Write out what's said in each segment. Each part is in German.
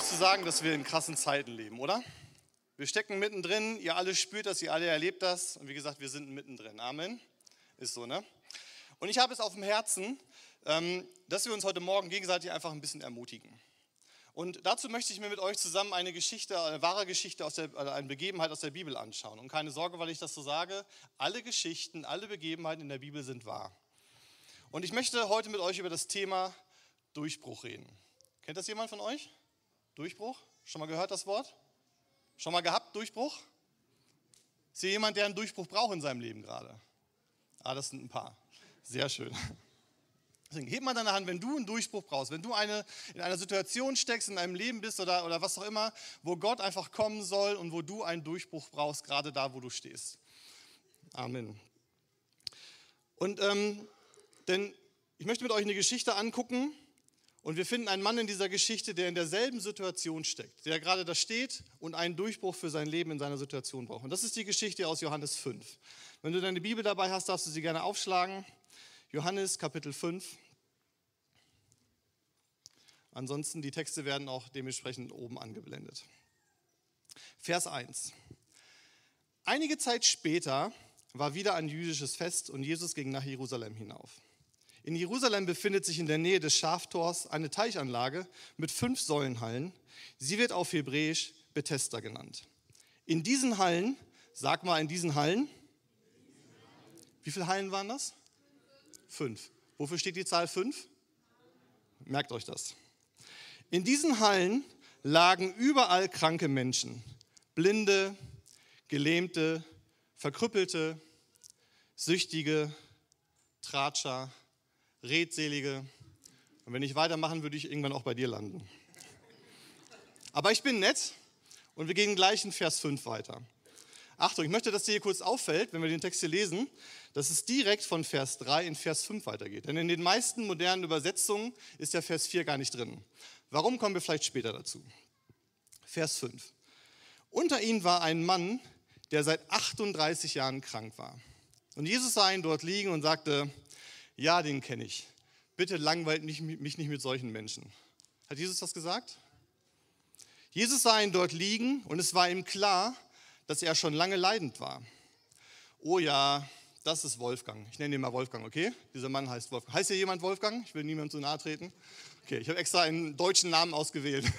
Nicht zu sagen, dass wir in krassen Zeiten leben, oder? Wir stecken mittendrin, ihr alle spürt das, ihr alle erlebt das. Und wie gesagt, wir sind mittendrin. Amen. Ist so, ne? Und ich habe es auf dem Herzen, ähm, dass wir uns heute Morgen gegenseitig einfach ein bisschen ermutigen. Und dazu möchte ich mir mit euch zusammen eine Geschichte, eine wahre Geschichte aus der, eine Begebenheit aus der Bibel anschauen. Und keine Sorge, weil ich das so sage, alle Geschichten, alle Begebenheiten in der Bibel sind wahr. Und ich möchte heute mit euch über das Thema Durchbruch reden. Kennt das jemand von euch? Durchbruch? Schon mal gehört das Wort? Schon mal gehabt, Durchbruch? Ist hier jemand, der einen Durchbruch braucht in seinem Leben gerade? Ah, das sind ein paar. Sehr schön. Deswegen heb mal deine Hand, wenn du einen Durchbruch brauchst, wenn du eine, in einer Situation steckst, in deinem Leben bist oder, oder was auch immer, wo Gott einfach kommen soll und wo du einen Durchbruch brauchst, gerade da, wo du stehst. Amen. Und ähm, denn ich möchte mit euch eine Geschichte angucken und wir finden einen Mann in dieser Geschichte, der in derselben Situation steckt, der gerade da steht und einen Durchbruch für sein Leben in seiner Situation braucht. Und das ist die Geschichte aus Johannes 5. Wenn du deine Bibel dabei hast, darfst du sie gerne aufschlagen. Johannes Kapitel 5. Ansonsten, die Texte werden auch dementsprechend oben angeblendet. Vers 1. Einige Zeit später war wieder ein jüdisches Fest und Jesus ging nach Jerusalem hinauf. In Jerusalem befindet sich in der Nähe des Schaftors eine Teichanlage mit fünf Säulenhallen. Sie wird auf Hebräisch Bethesda genannt. In diesen Hallen, sag mal in diesen Hallen, wie viele Hallen waren das? Fünf. Wofür steht die Zahl fünf? Merkt euch das. In diesen Hallen lagen überall kranke Menschen, Blinde, Gelähmte, Verkrüppelte, Süchtige, Tratscher, Redselige. Und wenn ich weitermachen, würde ich irgendwann auch bei dir landen. Aber ich bin nett und wir gehen gleich in Vers 5 weiter. Achtung, ich möchte, dass dir hier kurz auffällt, wenn wir den Text hier lesen, dass es direkt von Vers 3 in Vers 5 weitergeht. Denn in den meisten modernen Übersetzungen ist der Vers 4 gar nicht drin. Warum kommen wir vielleicht später dazu? Vers 5. Unter ihnen war ein Mann, der seit 38 Jahren krank war. Und Jesus sah ihn dort liegen und sagte, ja, den kenne ich. Bitte langweilt mich, nicht mit solchen Menschen. Hat Jesus das gesagt? Jesus sah ihn dort liegen und es war ihm klar, dass er schon lange leidend war. Oh ja, das ist Wolfgang. Ich nenne ihn mal Wolfgang, okay? Dieser Mann heißt Wolfgang. Heißt hier jemand Wolfgang? Ich will niemandem zu nahe treten. Okay, ich habe extra einen deutschen Namen ausgewählt.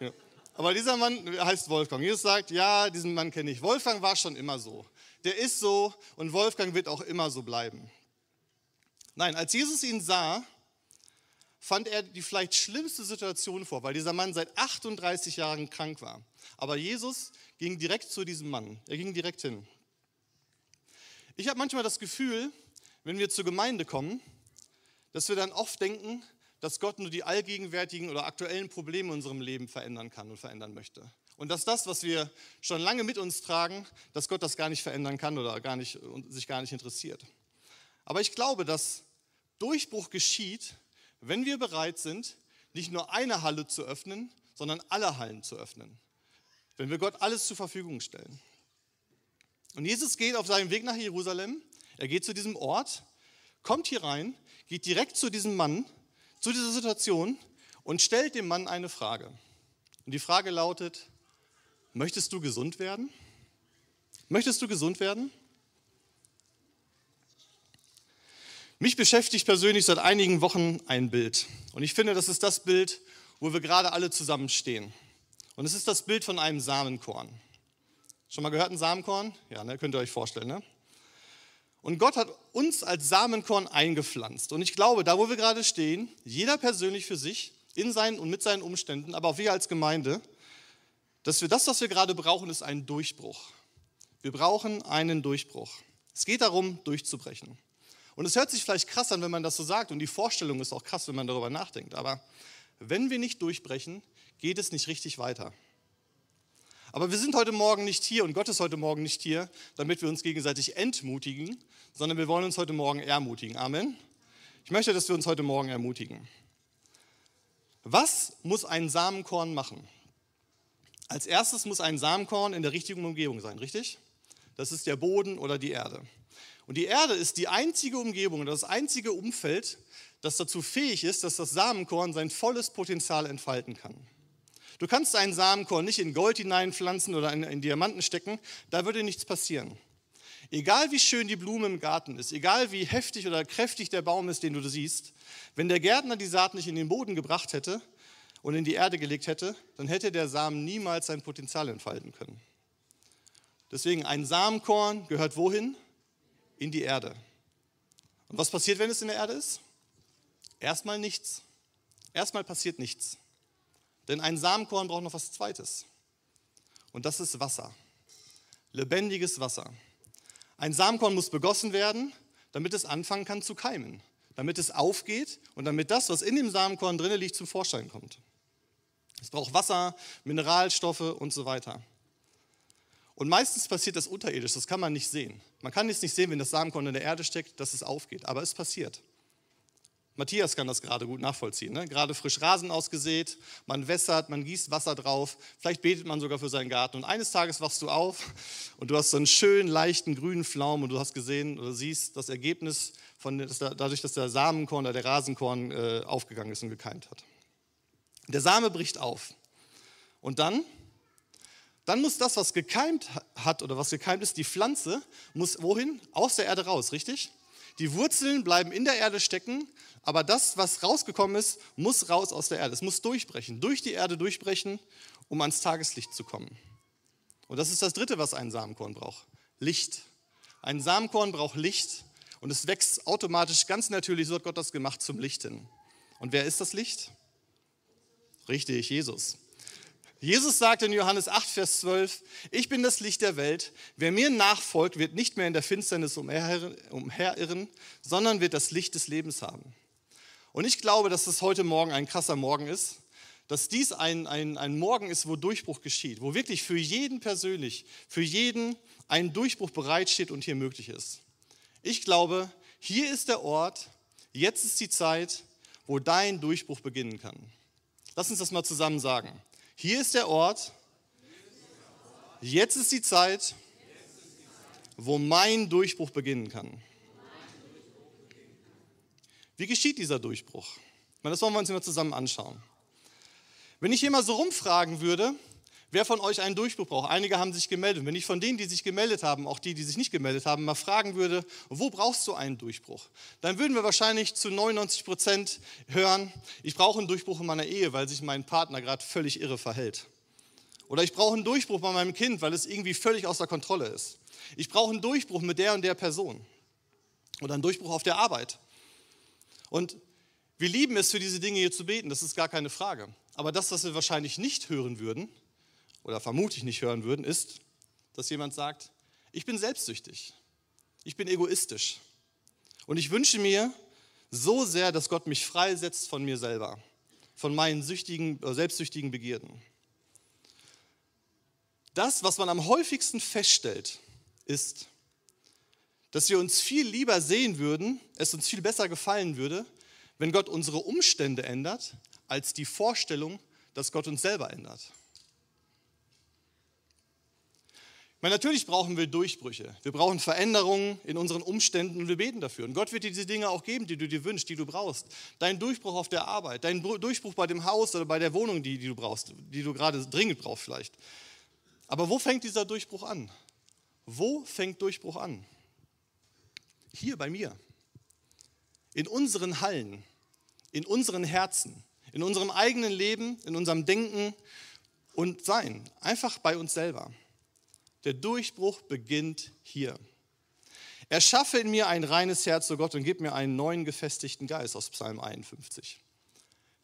ja. Aber dieser Mann heißt Wolfgang. Jesus sagt, ja, diesen Mann kenne ich. Wolfgang war schon immer so. Der ist so und Wolfgang wird auch immer so bleiben. Nein, als Jesus ihn sah, fand er die vielleicht schlimmste Situation vor, weil dieser Mann seit 38 Jahren krank war. Aber Jesus ging direkt zu diesem Mann. Er ging direkt hin. Ich habe manchmal das Gefühl, wenn wir zur Gemeinde kommen, dass wir dann oft denken, dass Gott nur die allgegenwärtigen oder aktuellen Probleme in unserem Leben verändern kann und verändern möchte. Und dass das, was wir schon lange mit uns tragen, dass Gott das gar nicht verändern kann oder gar nicht, sich gar nicht interessiert. Aber ich glaube, dass Durchbruch geschieht, wenn wir bereit sind, nicht nur eine Halle zu öffnen, sondern alle Hallen zu öffnen. Wenn wir Gott alles zur Verfügung stellen. Und Jesus geht auf seinem Weg nach Jerusalem, er geht zu diesem Ort, kommt hier rein, geht direkt zu diesem Mann, zu dieser Situation und stellt dem Mann eine Frage. Und die Frage lautet, möchtest du gesund werden? Möchtest du gesund werden? Mich beschäftigt persönlich seit einigen Wochen ein Bild. Und ich finde, das ist das Bild, wo wir gerade alle zusammen stehen. Und es ist das Bild von einem Samenkorn. Schon mal gehört ein Samenkorn? Ja, ne, könnt ihr euch vorstellen. Ne? Und Gott hat uns als Samenkorn eingepflanzt. Und ich glaube, da wo wir gerade stehen, jeder persönlich für sich, in seinen und mit seinen Umständen, aber auch wir als Gemeinde, dass wir das, was wir gerade brauchen, ist ein Durchbruch. Wir brauchen einen Durchbruch. Es geht darum, durchzubrechen. Und es hört sich vielleicht krass an, wenn man das so sagt. Und die Vorstellung ist auch krass, wenn man darüber nachdenkt. Aber wenn wir nicht durchbrechen, geht es nicht richtig weiter. Aber wir sind heute Morgen nicht hier und Gott ist heute Morgen nicht hier, damit wir uns gegenseitig entmutigen, sondern wir wollen uns heute Morgen ermutigen. Amen. Ich möchte, dass wir uns heute Morgen ermutigen. Was muss ein Samenkorn machen? Als erstes muss ein Samenkorn in der richtigen Umgebung sein, richtig? Das ist der Boden oder die Erde. Und die Erde ist die einzige Umgebung, das einzige Umfeld, das dazu fähig ist, dass das Samenkorn sein volles Potenzial entfalten kann. Du kannst einen Samenkorn nicht in Gold hineinpflanzen oder in, in Diamanten stecken, da würde nichts passieren. Egal wie schön die Blume im Garten ist, egal wie heftig oder kräftig der Baum ist, den du siehst, wenn der Gärtner die Saat nicht in den Boden gebracht hätte und in die Erde gelegt hätte, dann hätte der Samen niemals sein Potenzial entfalten können. Deswegen, ein Samenkorn gehört wohin? In die Erde. Und was passiert, wenn es in der Erde ist? Erstmal nichts. Erstmal passiert nichts. Denn ein Samenkorn braucht noch was Zweites. Und das ist Wasser. Lebendiges Wasser. Ein Samenkorn muss begossen werden, damit es anfangen kann zu keimen. Damit es aufgeht und damit das, was in dem Samenkorn drin liegt, zum Vorschein kommt. Es braucht Wasser, Mineralstoffe und so weiter. Und meistens passiert das unterirdisch, das kann man nicht sehen. Man kann es nicht sehen, wenn das Samenkorn in der Erde steckt, dass es aufgeht, aber es passiert. Matthias kann das gerade gut nachvollziehen. Ne? Gerade frisch Rasen ausgesät, man wässert, man gießt Wasser drauf, vielleicht betet man sogar für seinen Garten. Und eines Tages wachst du auf und du hast so einen schönen, leichten grünen Pflaum und du hast gesehen oder siehst das Ergebnis von, dadurch, dass der Samenkorn oder der Rasenkorn äh, aufgegangen ist und gekeimt hat. Der Same bricht auf. Und dann? Dann muss das, was gekeimt hat oder was gekeimt ist, die Pflanze, muss wohin? Aus der Erde raus, richtig? Die Wurzeln bleiben in der Erde stecken, aber das, was rausgekommen ist, muss raus aus der Erde. Es muss durchbrechen, durch die Erde durchbrechen, um ans Tageslicht zu kommen. Und das ist das Dritte, was ein Samenkorn braucht. Licht. Ein Samenkorn braucht Licht und es wächst automatisch ganz natürlich, so hat Gott das gemacht, zum Licht hin. Und wer ist das Licht? Richtig, Jesus. Jesus sagt in Johannes 8, Vers 12, ich bin das Licht der Welt. Wer mir nachfolgt, wird nicht mehr in der Finsternis umherirren, sondern wird das Licht des Lebens haben. Und ich glaube, dass es heute Morgen ein krasser Morgen ist, dass dies ein, ein, ein Morgen ist, wo Durchbruch geschieht, wo wirklich für jeden persönlich, für jeden ein Durchbruch bereitsteht und hier möglich ist. Ich glaube, hier ist der Ort, jetzt ist die Zeit, wo dein Durchbruch beginnen kann. Lass uns das mal zusammen sagen. Hier ist der Ort, jetzt ist die Zeit, wo mein Durchbruch beginnen kann. Wie geschieht dieser Durchbruch? Das wollen wir uns immer zusammen anschauen. Wenn ich hier mal so rumfragen würde, wer von euch einen Durchbruch braucht, einige haben sich gemeldet. Wenn ich von denen, die sich gemeldet haben, auch die, die sich nicht gemeldet haben, mal fragen würde, wo brauchst du einen Durchbruch? Dann würden wir wahrscheinlich zu 99 Prozent hören, ich brauche einen Durchbruch in meiner Ehe, weil sich mein Partner gerade völlig irre verhält. Oder ich brauche einen Durchbruch bei meinem Kind, weil es irgendwie völlig außer Kontrolle ist. Ich brauche einen Durchbruch mit der und der Person. Oder einen Durchbruch auf der Arbeit. Und wir lieben es, für diese Dinge hier zu beten, das ist gar keine Frage. Aber das, was wir wahrscheinlich nicht hören würden, oder vermutlich nicht hören würden, ist, dass jemand sagt, ich bin selbstsüchtig, ich bin egoistisch und ich wünsche mir so sehr, dass Gott mich freisetzt von mir selber, von meinen süchtigen, äh, selbstsüchtigen Begierden. Das, was man am häufigsten feststellt, ist, dass wir uns viel lieber sehen würden, es uns viel besser gefallen würde, wenn Gott unsere Umstände ändert, als die Vorstellung, dass Gott uns selber ändert. Meine, natürlich brauchen wir Durchbrüche. Wir brauchen Veränderungen in unseren Umständen und wir beten dafür. Und Gott wird dir diese Dinge auch geben, die du dir wünschst, die du brauchst. Dein Durchbruch auf der Arbeit, dein Durchbruch bei dem Haus oder bei der Wohnung, die, die du brauchst, die du gerade dringend brauchst vielleicht. Aber wo fängt dieser Durchbruch an? Wo fängt Durchbruch an? Hier bei mir. In unseren Hallen, in unseren Herzen, in unserem eigenen Leben, in unserem Denken und Sein. Einfach bei uns selber. Der Durchbruch beginnt hier. Erschaffe in mir ein reines Herz, o oh Gott, und gib mir einen neuen gefestigten Geist aus Psalm 51.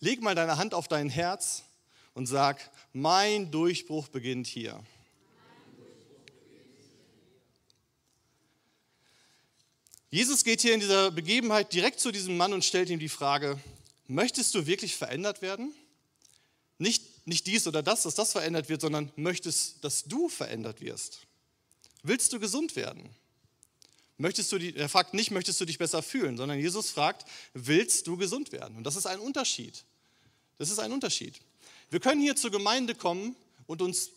Leg mal deine Hand auf dein Herz und sag, mein Durchbruch beginnt hier. Jesus geht hier in dieser Begebenheit direkt zu diesem Mann und stellt ihm die Frage, möchtest du wirklich verändert werden? nicht, nicht dies oder das, dass das verändert wird, sondern möchtest, dass du verändert wirst. Willst du gesund werden? Möchtest du die, er fragt nicht, möchtest du dich besser fühlen, sondern Jesus fragt, willst du gesund werden? Und das ist ein Unterschied. Das ist ein Unterschied. Wir können hier zur Gemeinde kommen und uns,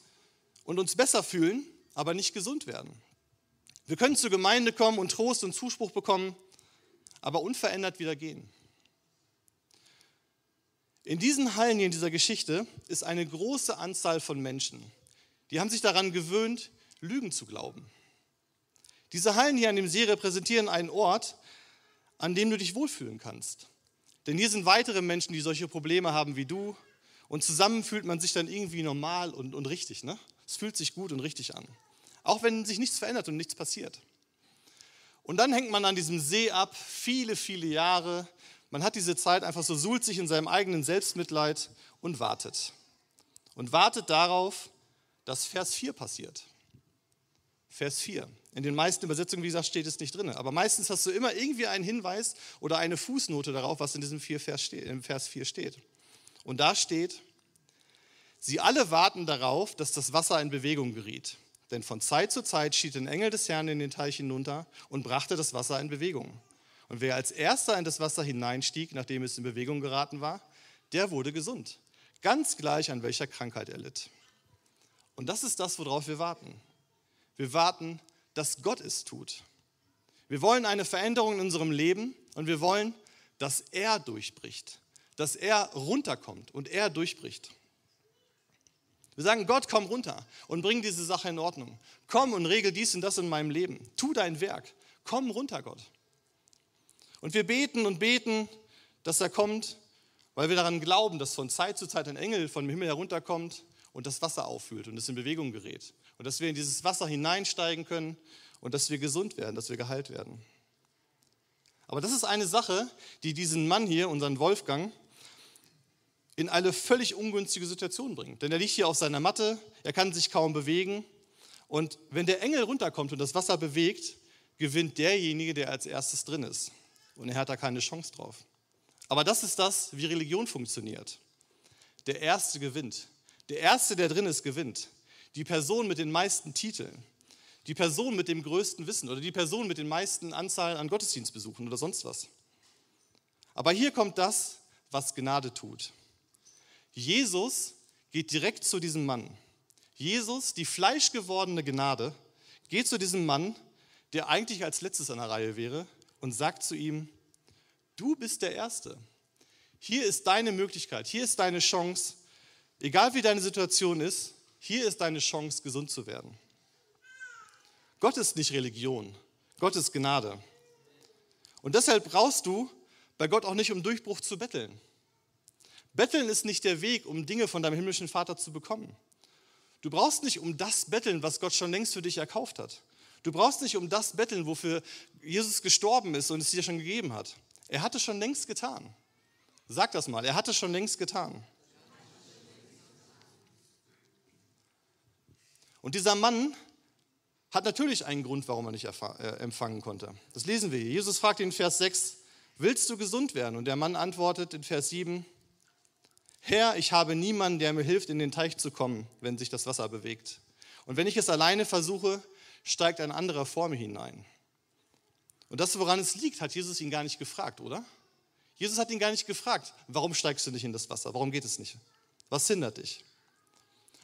und uns besser fühlen, aber nicht gesund werden. Wir können zur Gemeinde kommen und Trost und Zuspruch bekommen, aber unverändert wieder gehen. In diesen Hallen hier in dieser Geschichte ist eine große Anzahl von Menschen, die haben sich daran gewöhnt, Lügen zu glauben. Diese Hallen hier an dem See repräsentieren einen Ort, an dem du dich wohlfühlen kannst. Denn hier sind weitere Menschen, die solche Probleme haben wie du. Und zusammen fühlt man sich dann irgendwie normal und, und richtig. Ne? Es fühlt sich gut und richtig an. Auch wenn sich nichts verändert und nichts passiert. Und dann hängt man an diesem See ab, viele, viele Jahre. Man hat diese Zeit einfach so, suhlt sich in seinem eigenen Selbstmitleid und wartet. Und wartet darauf, dass Vers 4 passiert. Vers 4. In den meisten Übersetzungen, wie gesagt, steht es nicht drin. Aber meistens hast du immer irgendwie einen Hinweis oder eine Fußnote darauf, was in diesem Vers, im Vers 4 steht. Und da steht, sie alle warten darauf, dass das Wasser in Bewegung geriet. Denn von Zeit zu Zeit schied ein Engel des Herrn in den Teich hinunter und brachte das Wasser in Bewegung. Und wer als erster in das Wasser hineinstieg, nachdem es in Bewegung geraten war, der wurde gesund. Ganz gleich, an welcher Krankheit er litt. Und das ist das, worauf wir warten. Wir warten, dass Gott es tut. Wir wollen eine Veränderung in unserem Leben und wir wollen, dass er durchbricht, dass er runterkommt und er durchbricht. Wir sagen, Gott, komm runter und bring diese Sache in Ordnung. Komm und regel dies und das in meinem Leben. Tu dein Werk. Komm runter, Gott. Und wir beten und beten, dass er kommt, weil wir daran glauben, dass von Zeit zu Zeit ein Engel vom Himmel herunterkommt und das Wasser auffüllt und es in Bewegung gerät. Und dass wir in dieses Wasser hineinsteigen können und dass wir gesund werden, dass wir geheilt werden. Aber das ist eine Sache, die diesen Mann hier, unseren Wolfgang, in eine völlig ungünstige Situation bringt. Denn er liegt hier auf seiner Matte, er kann sich kaum bewegen. Und wenn der Engel runterkommt und das Wasser bewegt, gewinnt derjenige, der als erstes drin ist. Und er hat da keine Chance drauf. Aber das ist das, wie Religion funktioniert. Der Erste gewinnt. Der Erste, der drin ist, gewinnt. Die Person mit den meisten Titeln. Die Person mit dem größten Wissen oder die Person mit den meisten Anzahlen an Gottesdienstbesuchen oder sonst was. Aber hier kommt das, was Gnade tut. Jesus geht direkt zu diesem Mann. Jesus, die fleischgewordene Gnade, geht zu diesem Mann, der eigentlich als letztes an der Reihe wäre, und sagt zu ihm, du bist der Erste. Hier ist deine Möglichkeit, hier ist deine Chance, egal wie deine Situation ist, hier ist deine Chance, gesund zu werden. Gott ist nicht Religion, Gott ist Gnade. Und deshalb brauchst du bei Gott auch nicht um Durchbruch zu betteln. Betteln ist nicht der Weg, um Dinge von deinem himmlischen Vater zu bekommen. Du brauchst nicht um das betteln, was Gott schon längst für dich erkauft hat. Du brauchst nicht um das betteln, wofür Jesus gestorben ist und es dir schon gegeben hat. Er hat es schon längst getan. Sag das mal, er hat es schon längst getan. Und dieser Mann hat natürlich einen Grund, warum er nicht äh, empfangen konnte. Das lesen wir hier. Jesus fragt ihn in Vers 6, willst du gesund werden? Und der Mann antwortet in Vers 7, Herr, ich habe niemanden, der mir hilft, in den Teich zu kommen, wenn sich das Wasser bewegt. Und wenn ich es alleine versuche, steigt ein anderer vor mir hinein. Und das, woran es liegt, hat Jesus ihn gar nicht gefragt, oder? Jesus hat ihn gar nicht gefragt, warum steigst du nicht in das Wasser? Warum geht es nicht? Was hindert dich?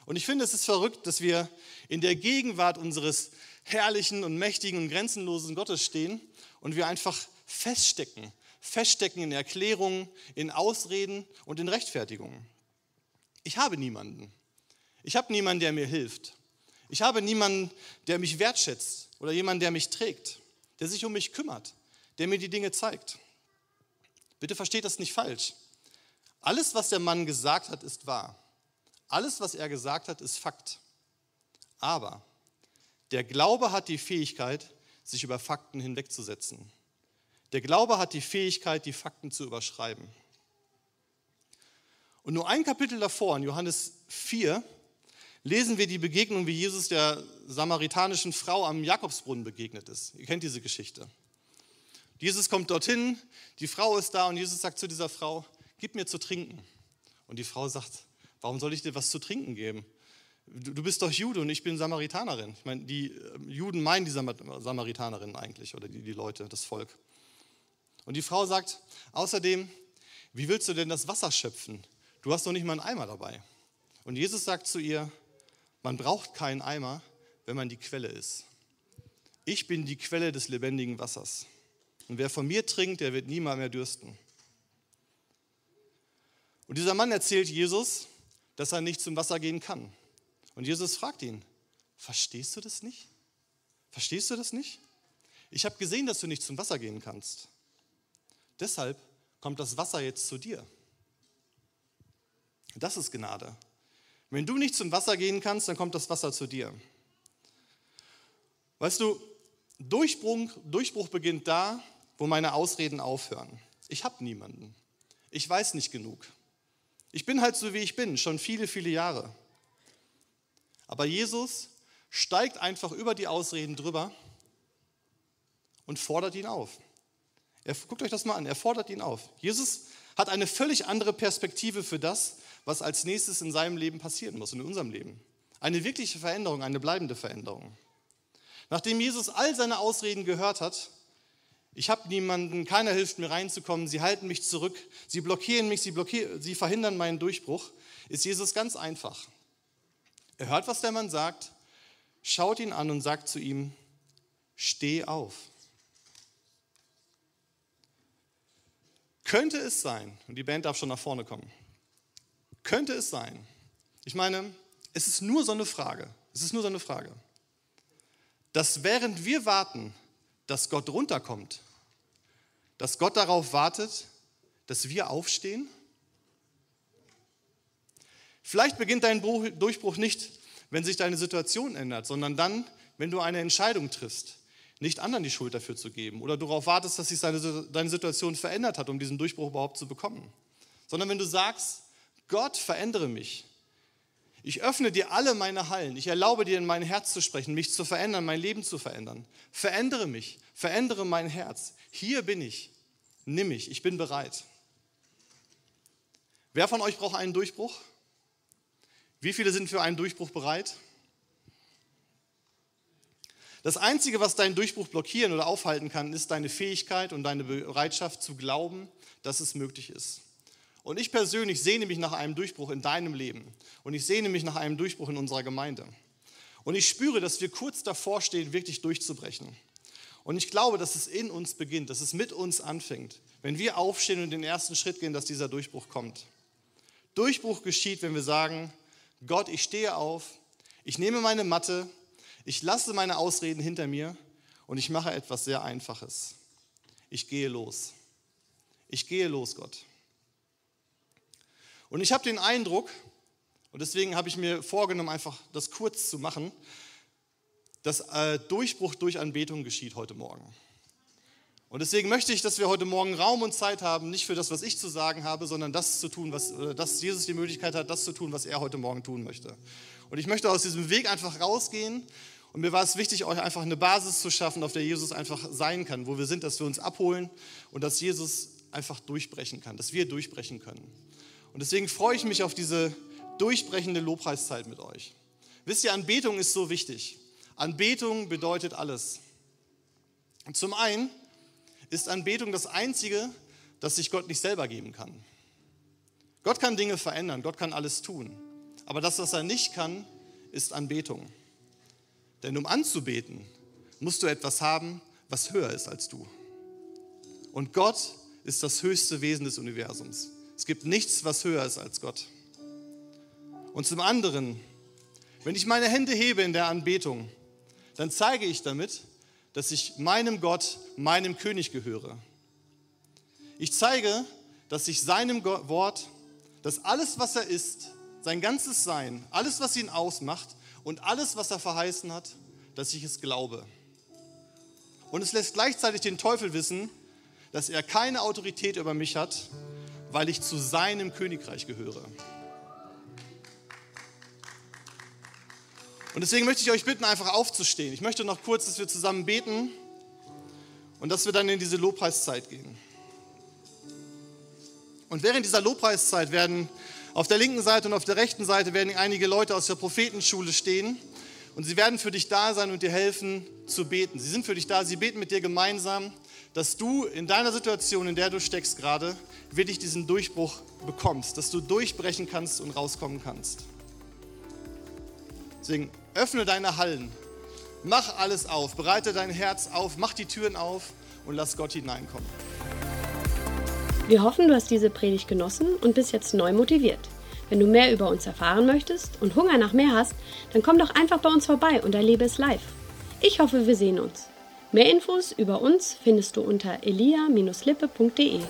Und ich finde, es ist verrückt, dass wir in der Gegenwart unseres herrlichen und mächtigen und grenzenlosen Gottes stehen und wir einfach feststecken feststecken in Erklärungen, in Ausreden und in Rechtfertigungen. Ich habe niemanden. Ich habe niemanden, der mir hilft. Ich habe niemanden, der mich wertschätzt oder jemanden, der mich trägt, der sich um mich kümmert, der mir die Dinge zeigt. Bitte versteht das nicht falsch. Alles, was der Mann gesagt hat, ist wahr. Alles, was er gesagt hat, ist Fakt. Aber der Glaube hat die Fähigkeit, sich über Fakten hinwegzusetzen. Der Glaube hat die Fähigkeit, die Fakten zu überschreiben. Und nur ein Kapitel davor, in Johannes 4, lesen wir die Begegnung, wie Jesus der samaritanischen Frau am Jakobsbrunnen begegnet ist. Ihr kennt diese Geschichte. Jesus kommt dorthin, die Frau ist da und Jesus sagt zu dieser Frau, gib mir zu trinken. Und die Frau sagt, Warum soll ich dir was zu trinken geben? Du, bist doch Jude und ich bin Samaritanerin. Ich meine, die äh, Juden meinen die Samaritanerin eigentlich oder die, die Leute, das Volk. Und die Frau sagt, außerdem, wie willst du denn das Wasser schöpfen? Du hast doch nicht mal einen Eimer dabei. Und Jesus sagt zu ihr, man braucht keinen Eimer, wenn man die Quelle ist. Ich bin die Quelle des lebendigen Wassers. Und wer von mir trinkt, der wird niemals mehr dürsten. Und dieser Mann erzählt Jesus, dass er nicht zum Wasser gehen kann. Und Jesus fragt ihn, verstehst du das nicht? Verstehst du das nicht? Ich habe gesehen, dass du nicht zum Wasser gehen kannst. Deshalb kommt das Wasser jetzt zu dir. Das ist Gnade. Wenn du nicht zum Wasser gehen kannst, dann kommt das Wasser zu dir. Weißt du, Durchbruch, Durchbruch beginnt da, wo meine Ausreden aufhören. Ich habe niemanden. Ich weiß nicht genug. Ich bin halt so, wie ich bin, schon viele, viele Jahre. Aber Jesus steigt einfach über die Ausreden drüber und fordert ihn auf. Er, guckt euch das mal an, er fordert ihn auf. Jesus hat eine völlig andere Perspektive für das, was als nächstes in seinem Leben passieren muss, in unserem Leben. Eine wirkliche Veränderung, eine bleibende Veränderung. Nachdem Jesus all seine Ausreden gehört hat, ich habe niemanden, keiner hilft mir reinzukommen, sie halten mich zurück, sie blockieren mich, sie, blockieren, sie verhindern meinen Durchbruch, ist Jesus ganz einfach. Er hört, was der Mann sagt, schaut ihn an und sagt zu ihm, steh auf. Könnte es sein, und die Band darf schon nach vorne kommen, könnte es sein, ich meine, es ist nur so eine Frage, es ist nur so eine Frage, dass während wir warten, dass Gott runterkommt, dass Gott darauf wartet, dass wir aufstehen? Vielleicht beginnt dein Durchbruch nicht, wenn sich deine Situation ändert, sondern dann, wenn du eine Entscheidung triffst, nicht anderen die Schuld dafür zu geben oder darauf wartest, dass sich deine Situation verändert hat, um diesen Durchbruch überhaupt zu bekommen. Sondern wenn du sagst, Gott, verändere mich. Ich öffne dir alle meine Hallen. Ich erlaube dir in mein Herz zu sprechen, mich zu verändern, mein Leben zu verändern. Verändere mich, verändere mein Herz. Hier bin ich. Nimm mich, ich bin bereit. Wer von euch braucht einen Durchbruch? Wie viele sind für einen Durchbruch bereit? Das Einzige, was deinen Durchbruch blockieren oder aufhalten kann, ist deine Fähigkeit und deine Bereitschaft zu glauben, dass es möglich ist. Und ich persönlich sehne mich nach einem Durchbruch in deinem Leben. Und ich sehne mich nach einem Durchbruch in unserer Gemeinde. Und ich spüre, dass wir kurz davor stehen, wirklich durchzubrechen. Und ich glaube, dass es in uns beginnt, dass es mit uns anfängt, wenn wir aufstehen und den ersten Schritt gehen, dass dieser Durchbruch kommt. Durchbruch geschieht, wenn wir sagen, Gott, ich stehe auf, ich nehme meine Matte, ich lasse meine Ausreden hinter mir und ich mache etwas sehr Einfaches. Ich gehe los. Ich gehe los, Gott. Und ich habe den Eindruck, und deswegen habe ich mir vorgenommen, einfach das kurz zu machen, dass äh, Durchbruch durch Anbetung geschieht heute Morgen. Und deswegen möchte ich, dass wir heute Morgen Raum und Zeit haben, nicht für das, was ich zu sagen habe, sondern das zu tun, was, dass Jesus die Möglichkeit hat, das zu tun, was er heute Morgen tun möchte. Und ich möchte aus diesem Weg einfach rausgehen. Und mir war es wichtig, euch einfach eine Basis zu schaffen, auf der Jesus einfach sein kann, wo wir sind, dass wir uns abholen und dass Jesus einfach durchbrechen kann, dass wir durchbrechen können. Und deswegen freue ich mich auf diese durchbrechende Lobpreiszeit mit euch. Wisst ihr, Anbetung ist so wichtig. Anbetung bedeutet alles. Und zum einen ist Anbetung das Einzige, das sich Gott nicht selber geben kann. Gott kann Dinge verändern, Gott kann alles tun. Aber das, was er nicht kann, ist Anbetung. Denn um anzubeten, musst du etwas haben, was höher ist als du. Und Gott ist das höchste Wesen des Universums. Es gibt nichts, was höher ist als Gott. Und zum anderen, wenn ich meine Hände hebe in der Anbetung, dann zeige ich damit, dass ich meinem Gott, meinem König gehöre. Ich zeige, dass ich seinem Wort, dass alles, was er ist, sein ganzes Sein, alles, was ihn ausmacht und alles, was er verheißen hat, dass ich es glaube. Und es lässt gleichzeitig den Teufel wissen, dass er keine Autorität über mich hat, weil ich zu seinem Königreich gehöre. Und deswegen möchte ich euch bitten, einfach aufzustehen. Ich möchte noch kurz, dass wir zusammen beten und dass wir dann in diese Lobpreiszeit gehen. Und während dieser Lobpreiszeit werden Auf der linken Seite und auf der rechten Seite werden einige Leute aus der Prophetenschule stehen und sie werden für dich da sein und dir helfen zu beten. Sie sind für dich da, sie beten mit dir gemeinsam, dass du in deiner Situation, in der du steckst gerade, wirklich diesen Durchbruch bekommst, dass du durchbrechen kannst und rauskommen kannst. Deswegen öffne deine Hallen, mach alles auf, bereite dein Herz auf, mach die Türen auf und lass Gott hineinkommen. Wir hoffen, du hast diese Predigt genossen und bist jetzt neu motiviert. Wenn du mehr über uns erfahren möchtest und Hunger nach mehr hast, dann komm doch einfach bei uns vorbei und erlebe es live. Ich hoffe, wir sehen uns. Mehr Infos über uns findest du unter elia-lippe.de.